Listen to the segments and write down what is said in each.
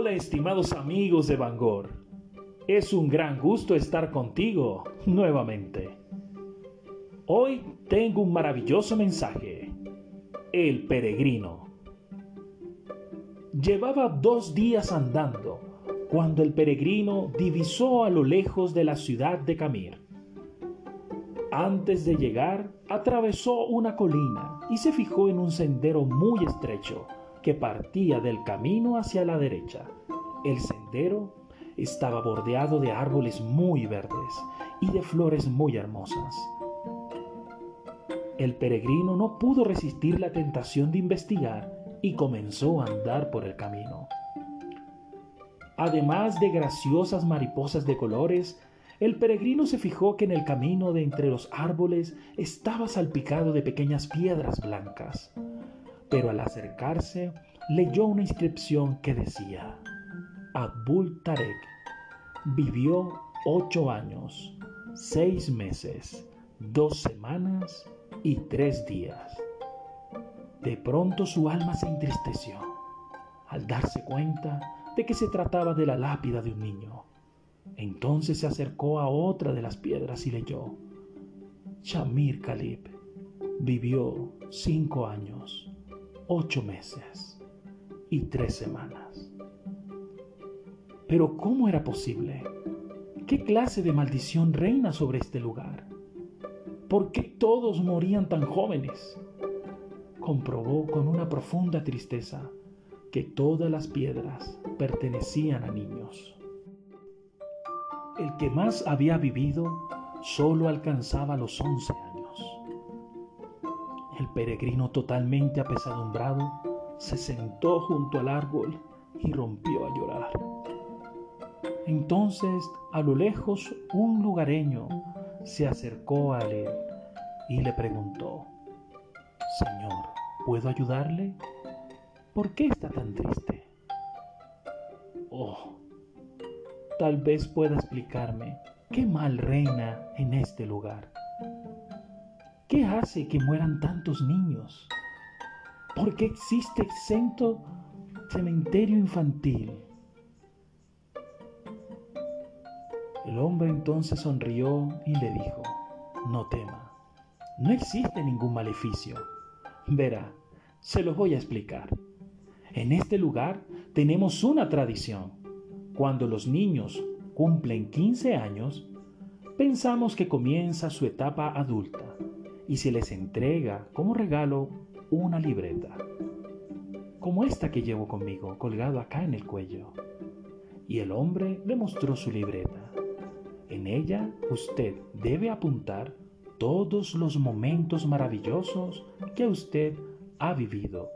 Hola estimados amigos de Bangor. Es un gran gusto estar contigo nuevamente. Hoy tengo un maravilloso mensaje. El peregrino. Llevaba dos días andando cuando el peregrino divisó a lo lejos de la ciudad de Camir. Antes de llegar, atravesó una colina y se fijó en un sendero muy estrecho que partía del camino hacia la derecha. El sendero estaba bordeado de árboles muy verdes y de flores muy hermosas. El peregrino no pudo resistir la tentación de investigar y comenzó a andar por el camino. Además de graciosas mariposas de colores, el peregrino se fijó que en el camino de entre los árboles estaba salpicado de pequeñas piedras blancas pero al acercarse leyó una inscripción que decía, Abul Tarek vivió ocho años, seis meses, dos semanas y tres días. De pronto su alma se entristeció al darse cuenta de que se trataba de la lápida de un niño. Entonces se acercó a otra de las piedras y leyó, Shamir Khalib vivió cinco años, ocho meses y tres semanas. Pero ¿cómo era posible? ¿Qué clase de maldición reina sobre este lugar? ¿Por qué todos morían tan jóvenes? Comprobó con una profunda tristeza que todas las piedras pertenecían a niños. El que más había vivido solo alcanzaba los once años. El peregrino totalmente apesadumbrado se sentó junto al árbol y rompió a llorar. Entonces, a lo lejos, un lugareño se acercó a él y le preguntó, Señor, ¿puedo ayudarle? ¿Por qué está tan triste? Oh, tal vez pueda explicarme qué mal reina en este lugar. ¿Qué hace que mueran tantos niños? ¿Por qué existe exento cementerio infantil? El hombre entonces sonrió y le dijo, no tema, no existe ningún maleficio. Verá, se lo voy a explicar. En este lugar tenemos una tradición. Cuando los niños cumplen 15 años, pensamos que comienza su etapa adulta y se les entrega como regalo una libreta, como esta que llevo conmigo, colgado acá en el cuello. Y el hombre le mostró su libreta. En ella usted debe apuntar todos los momentos maravillosos que usted ha vivido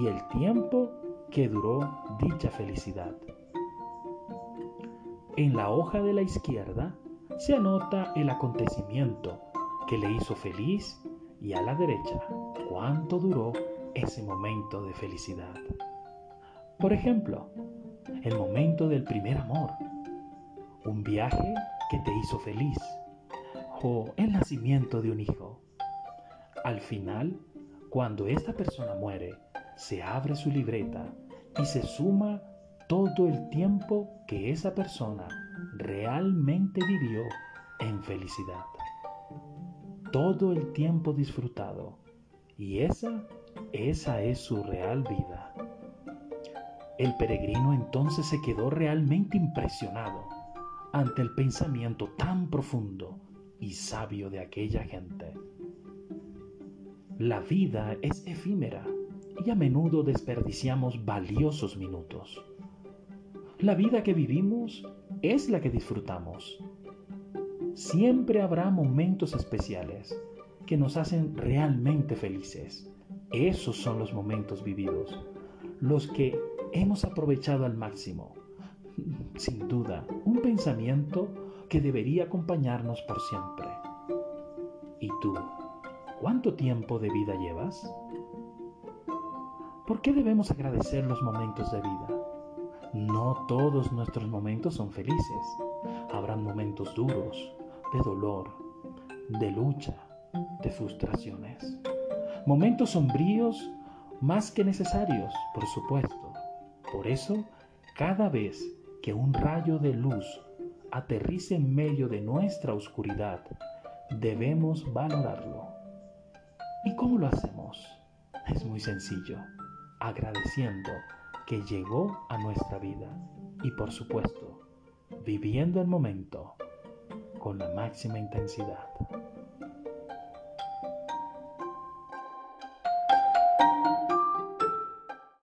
y el tiempo que duró dicha felicidad. En la hoja de la izquierda se anota el acontecimiento que le hizo feliz y a la derecha cuánto duró ese momento de felicidad. Por ejemplo, el momento del primer amor, un viaje que te hizo feliz o el nacimiento de un hijo. Al final, cuando esta persona muere, se abre su libreta y se suma todo el tiempo que esa persona realmente vivió en felicidad todo el tiempo disfrutado. Y esa, esa es su real vida. El peregrino entonces se quedó realmente impresionado ante el pensamiento tan profundo y sabio de aquella gente. La vida es efímera y a menudo desperdiciamos valiosos minutos. La vida que vivimos es la que disfrutamos siempre habrá momentos especiales que nos hacen realmente felices. Esos son los momentos vividos, los que hemos aprovechado al máximo. Sin duda, un pensamiento que debería acompañarnos por siempre. ¿Y tú? ¿Cuánto tiempo de vida llevas? ¿Por qué debemos agradecer los momentos de vida? No todos nuestros momentos son felices. Habrán momentos duros, de dolor, de lucha, de frustraciones. Momentos sombríos más que necesarios, por supuesto. Por eso Cada vez que un rayo de luz aterrice en medio de nuestra oscuridad, debemos valorarlo. ¿Y cómo lo hacemos? Es muy sencillo, agradeciendo que llegó a nuestra vida y por supuesto, viviendo el momento con la máxima intensidad.